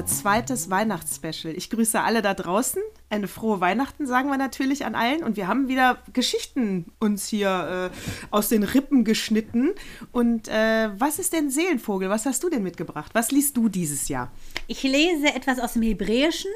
Unser zweites Weihnachtsspecial. Ich grüße alle da draußen. Eine frohe Weihnachten sagen wir natürlich an allen. Und wir haben wieder Geschichten uns hier äh, aus den Rippen geschnitten. Und äh, was ist denn Seelenvogel? Was hast du denn mitgebracht? Was liest du dieses Jahr? Ich lese etwas aus dem Hebräischen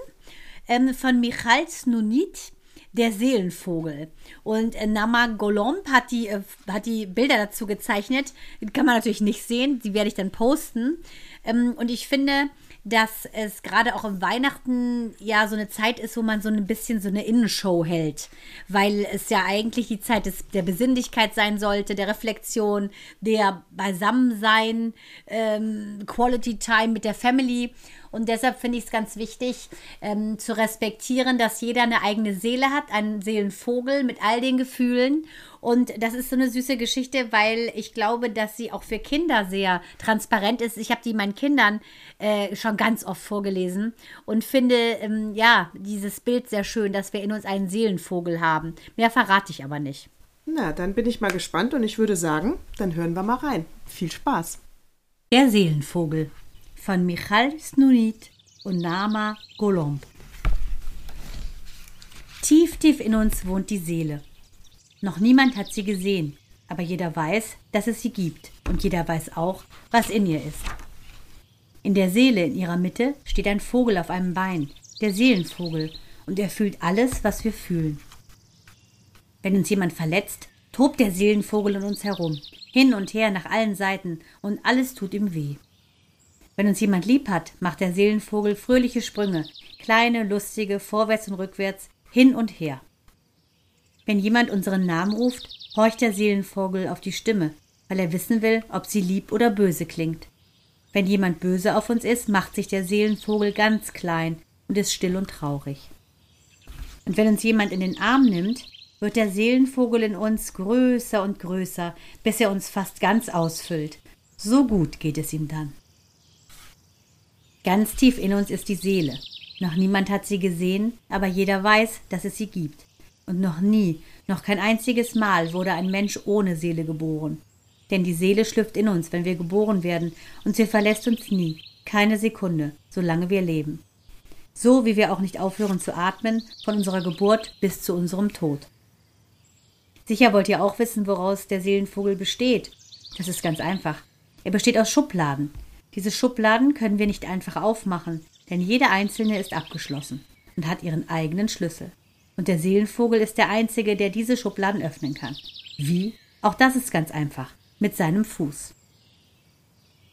ähm, von Michal Snunit der Seelenvogel. Und äh, Nama Golomb hat die, äh, hat die Bilder dazu gezeichnet. Die kann man natürlich nicht sehen, die werde ich dann posten. Ähm, und ich finde, dass es gerade auch im Weihnachten ja so eine Zeit ist, wo man so ein bisschen so eine Innenshow hält, weil es ja eigentlich die Zeit des, der Besinnlichkeit sein sollte, der Reflexion, der Beisammensein, ähm, Quality Time mit der Family. Und deshalb finde ich es ganz wichtig ähm, zu respektieren, dass jeder eine eigene Seele hat, einen Seelenvogel mit all den Gefühlen. Und das ist so eine süße Geschichte, weil ich glaube, dass sie auch für Kinder sehr transparent ist. Ich habe die meinen Kindern äh, schon ganz oft vorgelesen und finde, ähm, ja, dieses Bild sehr schön, dass wir in uns einen Seelenvogel haben. Mehr verrate ich aber nicht. Na, dann bin ich mal gespannt und ich würde sagen, dann hören wir mal rein. Viel Spaß. Der Seelenvogel von Michal Snunit und Nama Golomb. Tief, tief in uns wohnt die Seele. Noch niemand hat sie gesehen, aber jeder weiß, dass es sie gibt und jeder weiß auch, was in ihr ist. In der Seele in ihrer Mitte steht ein Vogel auf einem Bein, der Seelenvogel, und er fühlt alles, was wir fühlen. Wenn uns jemand verletzt, tobt der Seelenvogel in uns herum, hin und her nach allen Seiten, und alles tut ihm weh. Wenn uns jemand lieb hat, macht der Seelenvogel fröhliche Sprünge, kleine, lustige, vorwärts und rückwärts, hin und her. Wenn jemand unseren Namen ruft, horcht der Seelenvogel auf die Stimme, weil er wissen will, ob sie lieb oder böse klingt. Wenn jemand böse auf uns ist, macht sich der Seelenvogel ganz klein und ist still und traurig. Und wenn uns jemand in den Arm nimmt, wird der Seelenvogel in uns größer und größer, bis er uns fast ganz ausfüllt. So gut geht es ihm dann. Ganz tief in uns ist die Seele. Noch niemand hat sie gesehen, aber jeder weiß, dass es sie gibt. Und noch nie, noch kein einziges Mal wurde ein Mensch ohne Seele geboren. Denn die Seele schlüpft in uns, wenn wir geboren werden, und sie verlässt uns nie, keine Sekunde, solange wir leben. So wie wir auch nicht aufhören zu atmen, von unserer Geburt bis zu unserem Tod. Sicher wollt ihr auch wissen, woraus der Seelenvogel besteht. Das ist ganz einfach. Er besteht aus Schubladen. Diese Schubladen können wir nicht einfach aufmachen, denn jede einzelne ist abgeschlossen und hat ihren eigenen Schlüssel. Und der Seelenvogel ist der Einzige, der diese Schubladen öffnen kann. Wie? Auch das ist ganz einfach. Mit seinem Fuß.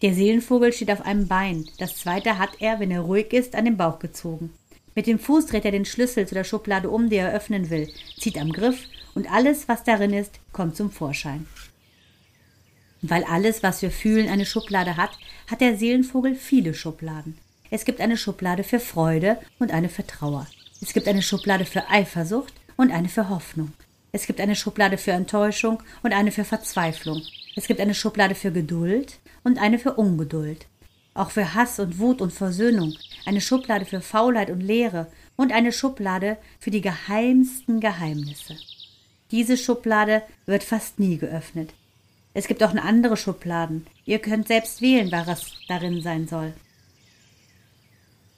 Der Seelenvogel steht auf einem Bein. Das zweite hat er, wenn er ruhig ist, an den Bauch gezogen. Mit dem Fuß dreht er den Schlüssel zu der Schublade um, die er öffnen will, zieht am Griff und alles, was darin ist, kommt zum Vorschein. Weil alles, was wir fühlen, eine Schublade hat, hat der Seelenvogel viele Schubladen. Es gibt eine Schublade für Freude und eine für Trauer. Es gibt eine Schublade für Eifersucht und eine für Hoffnung. Es gibt eine Schublade für Enttäuschung und eine für Verzweiflung. Es gibt eine Schublade für Geduld und eine für Ungeduld. Auch für Hass und Wut und Versöhnung, eine Schublade für Faulheit und Leere und eine Schublade für die geheimsten Geheimnisse. Diese Schublade wird fast nie geöffnet. Es gibt auch andere Schubladen. Ihr könnt selbst wählen, was darin sein soll.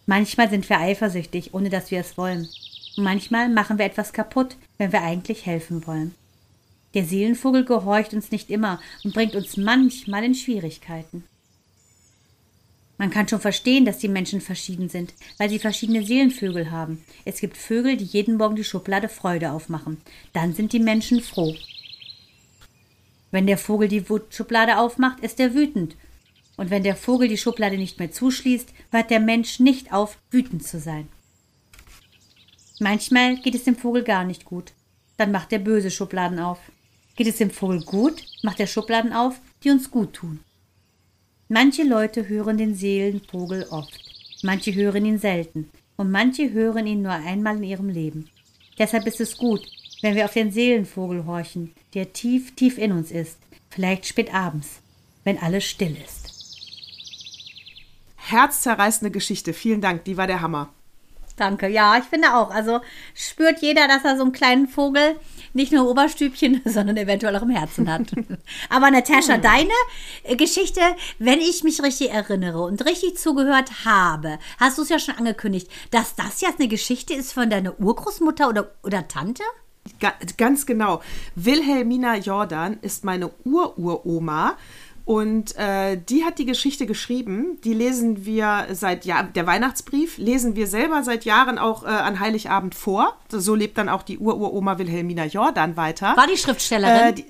Manchmal sind wir eifersüchtig, ohne dass wir es wollen. Und manchmal machen wir etwas kaputt, wenn wir eigentlich helfen wollen. Der Seelenvogel gehorcht uns nicht immer und bringt uns manchmal in Schwierigkeiten. Man kann schon verstehen, dass die Menschen verschieden sind, weil sie verschiedene Seelenvögel haben. Es gibt Vögel, die jeden Morgen die Schublade Freude aufmachen. Dann sind die Menschen froh. Wenn der Vogel die Schublade aufmacht, ist er wütend. Und wenn der Vogel die Schublade nicht mehr zuschließt, hört der Mensch nicht auf, wütend zu sein. Manchmal geht es dem Vogel gar nicht gut. Dann macht er böse Schubladen auf. Geht es dem Vogel gut, macht er Schubladen auf, die uns gut tun. Manche Leute hören den Seelenvogel oft, manche hören ihn selten und manche hören ihn nur einmal in ihrem Leben. Deshalb ist es gut, wenn wir auf den Seelenvogel horchen, der tief, tief in uns ist, vielleicht spät abends, wenn alles still ist. Herzzerreißende Geschichte, vielen Dank, die war der Hammer. danke. Ja, ich finde auch. Also spürt jeder, dass er so einen kleinen Vogel nicht nur Oberstübchen, sondern eventuell auch im Herzen hat. Aber Natascha, hm. deine äh, Geschichte, wenn ich mich richtig erinnere und richtig zugehört habe, hast du es ja schon angekündigt, dass das jetzt eine Geschichte ist von deiner Urgroßmutter oder, oder Tante? Ganz genau. Wilhelmina Jordan ist meine Ururoma. Und äh, die hat die Geschichte geschrieben. Die lesen wir seit Jahren, der Weihnachtsbrief lesen wir selber seit Jahren auch äh, an Heiligabend vor. So lebt dann auch die Ururoma Wilhelmina Jordan weiter. War die Schriftstellerin? Äh, die,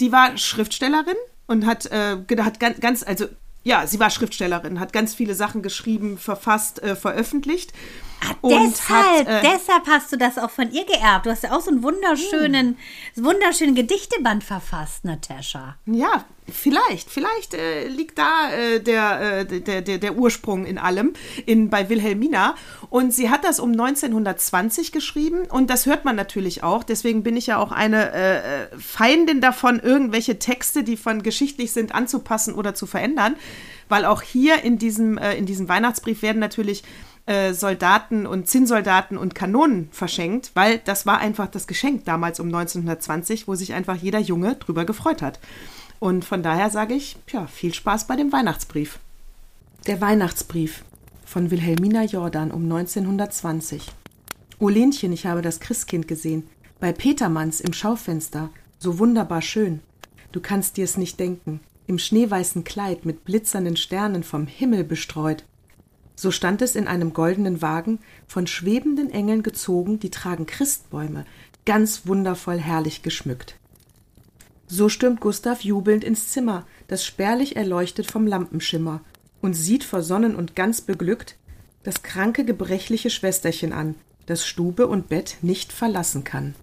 die, war Schriftstellerin und hat, äh, hat ganz, ganz, also ja, sie war Schriftstellerin, hat ganz viele Sachen geschrieben, verfasst, äh, veröffentlicht. Ah, deshalb, hat, äh, deshalb hast du das auch von ihr geerbt. Du hast ja auch so einen wunderschönen, hm. wunderschönen Gedichteband verfasst, Natascha. Ja, vielleicht, vielleicht äh, liegt da äh, der, äh, der, der, der Ursprung in allem in, bei Wilhelmina. Und sie hat das um 1920 geschrieben und das hört man natürlich auch. Deswegen bin ich ja auch eine äh, äh, Feindin davon, irgendwelche Texte, die von geschichtlich sind, anzupassen oder zu verändern. Weil auch hier in diesem, in diesem Weihnachtsbrief werden natürlich äh, Soldaten und Zinnsoldaten und Kanonen verschenkt, weil das war einfach das Geschenk damals um 1920, wo sich einfach jeder Junge drüber gefreut hat. Und von daher sage ich, ja, viel Spaß bei dem Weihnachtsbrief. Der Weihnachtsbrief von Wilhelmina Jordan um 1920. O Lenchen, ich habe das Christkind gesehen, bei Petermanns im Schaufenster, so wunderbar schön. Du kannst dir's nicht denken, im schneeweißen Kleid mit blitzernden Sternen vom Himmel bestreut, so stand es in einem goldenen Wagen, von schwebenden Engeln gezogen, die tragen Christbäume, ganz wundervoll herrlich geschmückt. So stürmt Gustav jubelnd ins Zimmer, das spärlich erleuchtet vom Lampenschimmer, und sieht vor Sonnen und ganz beglückt das kranke, gebrechliche Schwesterchen an, das Stube und Bett nicht verlassen kann.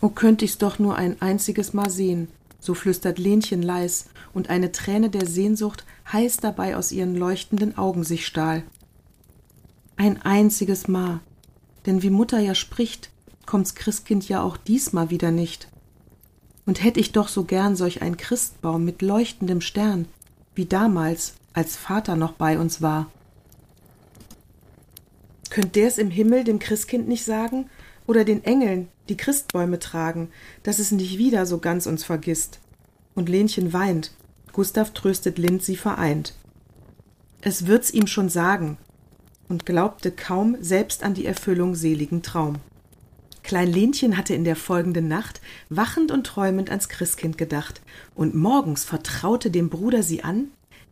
O könnt ich's doch nur ein einziges Mal sehen, so flüstert Lenchen leis, und eine Träne der Sehnsucht heiß dabei aus ihren leuchtenden Augen sich stahl. Ein einziges Mal, denn wie Mutter ja spricht, kommt's Christkind ja auch diesmal wieder nicht. Und hätt ich doch so gern solch ein Christbaum mit leuchtendem Stern, wie damals, als Vater noch bei uns war. Könnt der's im Himmel dem Christkind nicht sagen, oder den Engeln, die Christbäume tragen, dass es nicht wieder so ganz uns vergisst? Und Lenchen weint, Gustav tröstet Lind sie vereint. Es wird's ihm schon sagen, und glaubte kaum selbst an die Erfüllung seligen Traum. Klein Lenchen hatte in der folgenden Nacht wachend und träumend ans Christkind gedacht, und morgens vertraute dem Bruder sie an,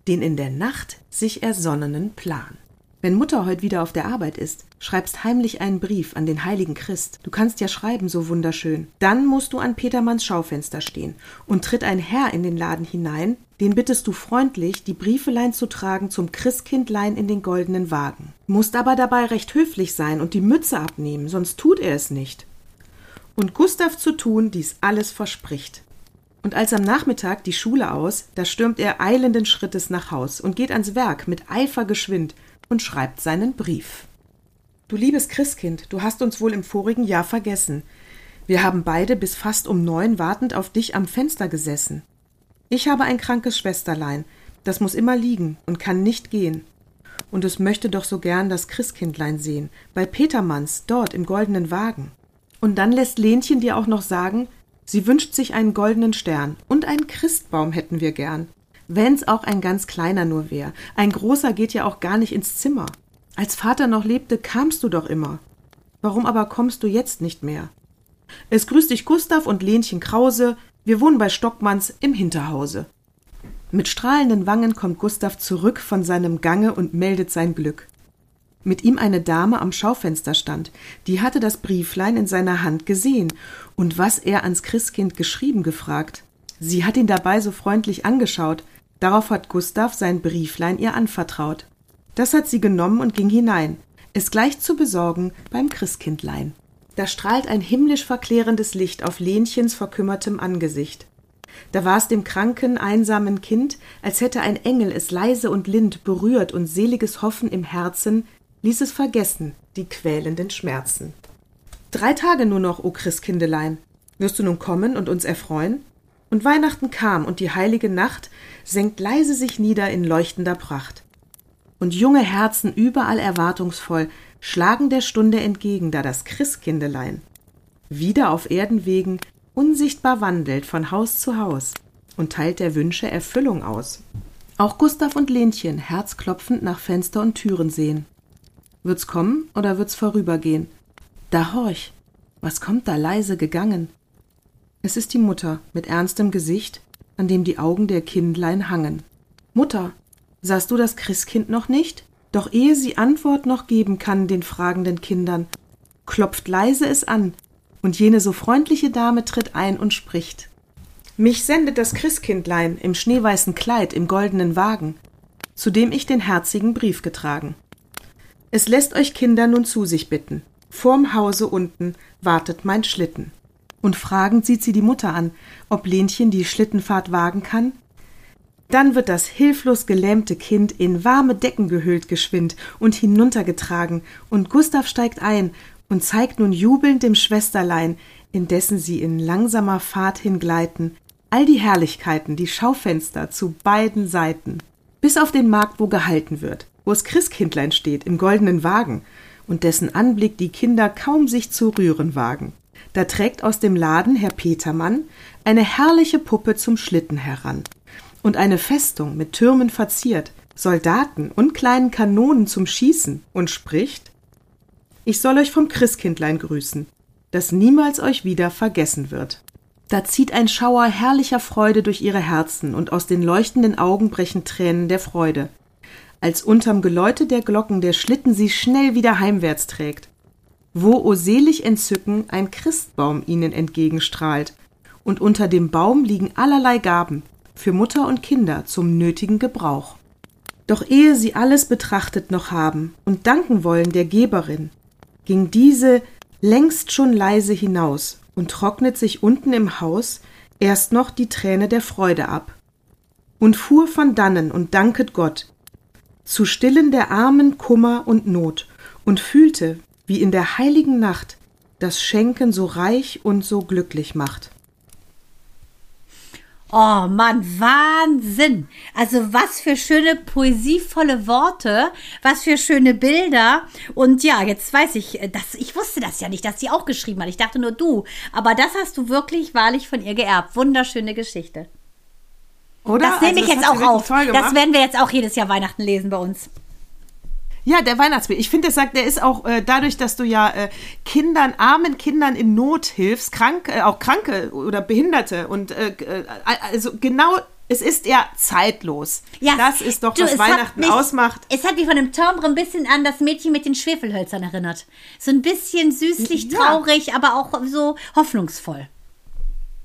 den in der Nacht sich ersonnenen Plan. Wenn Mutter heute wieder auf der Arbeit ist, schreibst heimlich einen Brief an den heiligen Christ. Du kannst ja schreiben so wunderschön. Dann musst du an Petermanns Schaufenster stehen und tritt ein Herr in den Laden hinein, den bittest du freundlich, die Briefelein zu tragen zum Christkindlein in den goldenen Wagen. Musst aber dabei recht höflich sein und die Mütze abnehmen, sonst tut er es nicht. Und Gustav zu tun dies alles verspricht. Und als am Nachmittag die Schule aus, da stürmt er eilenden Schrittes nach Haus und geht ans Werk mit Eifer geschwind, und schreibt seinen Brief. Du liebes Christkind, du hast uns wohl im vorigen Jahr vergessen. Wir haben beide bis fast um neun wartend auf dich am Fenster gesessen. Ich habe ein krankes Schwesterlein, das muss immer liegen und kann nicht gehen. Und es möchte doch so gern das Christkindlein sehen, bei Petermanns, dort im goldenen Wagen. Und dann lässt Lenchen dir auch noch sagen, sie wünscht sich einen goldenen Stern und einen Christbaum hätten wir gern. Wenn's auch ein ganz kleiner nur wär. Ein großer geht ja auch gar nicht ins Zimmer. Als Vater noch lebte, kamst du doch immer. Warum aber kommst du jetzt nicht mehr? Es grüßt dich Gustav und Lenchen Krause. Wir wohnen bei Stockmanns im Hinterhause. Mit strahlenden Wangen kommt Gustav zurück von seinem Gange und meldet sein Glück. Mit ihm eine Dame am Schaufenster stand, die hatte das Brieflein in seiner Hand gesehen und was er ans Christkind geschrieben gefragt. Sie hat ihn dabei so freundlich angeschaut, Darauf hat Gustav sein Brieflein ihr anvertraut. Das hat sie genommen und ging hinein, es gleich zu besorgen beim Christkindlein. Da strahlt ein himmlisch verklärendes Licht auf Lenchens verkümmertem Angesicht. Da war es dem kranken, einsamen Kind, als hätte ein Engel es leise und lind berührt und seliges Hoffen im Herzen ließ es vergessen, die quälenden Schmerzen. Drei Tage nur noch, o Christkindelein. Wirst du nun kommen und uns erfreuen? Und Weihnachten kam, und die heilige Nacht senkt leise sich nieder in leuchtender Pracht. und junge Herzen überall erwartungsvoll schlagen der Stunde entgegen, da das Christkindelein wieder auf Erdenwegen unsichtbar wandelt von Haus zu Haus und teilt der Wünsche Erfüllung aus. Auch Gustav und Lenchen herzklopfend nach Fenster und Türen sehen. Wird's kommen oder wird's vorübergehen? Da horch, was kommt da leise gegangen? Es ist die Mutter mit ernstem Gesicht, an dem die Augen der Kindlein hangen. Mutter, sahst du das Christkind noch nicht? Doch ehe sie Antwort noch geben kann den fragenden Kindern, klopft leise es an, und jene so freundliche Dame tritt ein und spricht. Mich sendet das Christkindlein im schneeweißen Kleid im goldenen Wagen, zu dem ich den herzigen Brief getragen. Es lässt euch Kinder nun zu sich bitten. Vorm Hause unten wartet mein Schlitten. Und fragend sieht sie die Mutter an, ob Lenchen die Schlittenfahrt wagen kann. Dann wird das hilflos gelähmte Kind in warme Decken gehüllt geschwind und hinuntergetragen, und Gustav steigt ein und zeigt nun jubelnd dem Schwesterlein, indessen sie in langsamer Fahrt hingleiten, all die Herrlichkeiten, die Schaufenster zu beiden Seiten, bis auf den Markt, wo gehalten wird, wo es Christkindlein steht im goldenen Wagen, und dessen Anblick die Kinder kaum sich zu rühren wagen. Da trägt aus dem Laden Herr Petermann eine herrliche Puppe zum Schlitten heran und eine Festung mit Türmen verziert, Soldaten und kleinen Kanonen zum Schießen und spricht Ich soll euch vom Christkindlein grüßen, das niemals euch wieder vergessen wird. Da zieht ein Schauer herrlicher Freude durch ihre Herzen und aus den leuchtenden Augen brechen Tränen der Freude, als unterm Geläute der Glocken der Schlitten sie schnell wieder heimwärts trägt, wo o selig Entzücken ein Christbaum ihnen entgegenstrahlt, und unter dem Baum liegen allerlei Gaben, für Mutter und Kinder zum nötigen Gebrauch. Doch ehe sie alles betrachtet noch haben und danken wollen der Geberin, ging diese längst schon leise hinaus und trocknet sich unten im Haus erst noch die Träne der Freude ab und fuhr von dannen und danket Gott, zu stillen der Armen Kummer und Not und fühlte, wie in der heiligen Nacht das Schenken so reich und so glücklich macht. Oh Mann, Wahnsinn. Also was für schöne poesievolle Worte, was für schöne Bilder. Und ja, jetzt weiß ich, äh, dass ich wusste das ja nicht, dass sie auch geschrieben hat. Ich dachte nur du. Aber das hast du wirklich wahrlich von ihr geerbt. Wunderschöne Geschichte. Oder? Das nehme also, ich jetzt auch auf. Das werden wir jetzt auch jedes Jahr Weihnachten lesen bei uns. Ja, der Weihnachtsbild. Ich finde, sagt, der ist auch äh, dadurch, dass du ja äh, Kindern, armen Kindern in Not hilfst, krank, äh, auch Kranke oder Behinderte und äh, äh, also genau. Es ist ja zeitlos. Ja, das ist doch, du, was Weihnachten mich, ausmacht. Es hat mich von dem Timbre ein bisschen an das Mädchen mit den Schwefelhölzern erinnert. So ein bisschen süßlich, traurig, ja. aber auch so hoffnungsvoll.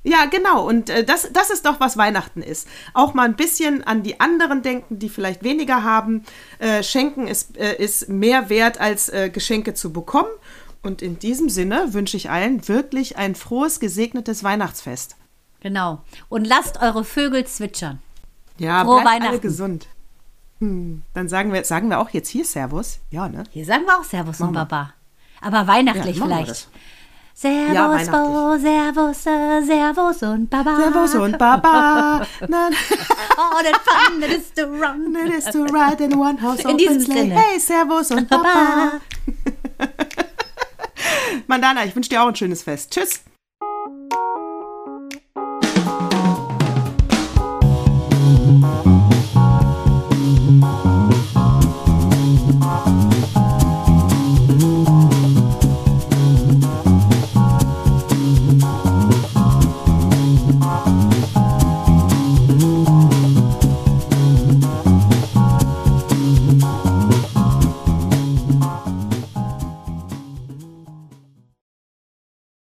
Ja, genau. Und äh, das, das ist doch, was Weihnachten ist. Auch mal ein bisschen an die anderen denken, die vielleicht weniger haben. Äh, Schenken ist, äh, ist mehr wert, als äh, Geschenke zu bekommen. Und in diesem Sinne wünsche ich allen wirklich ein frohes, gesegnetes Weihnachtsfest. Genau. Und lasst eure Vögel zwitschern. Ja, Frohe bleibt alle gesund. Hm, dann sagen wir, sagen wir auch jetzt hier Servus. Ja, ne? Hier sagen wir auch Servus machen und Baba. Aber weihnachtlich ja, vielleicht. Servus, ja, Bo, Servus, äh, Servus und Baba. Servus und Baba. oh, that fun it is to run. It is to ride in one house in diesem Sinne. Hey, Servus und Baba. Mandana, ich wünsche dir auch ein schönes Fest. Tschüss.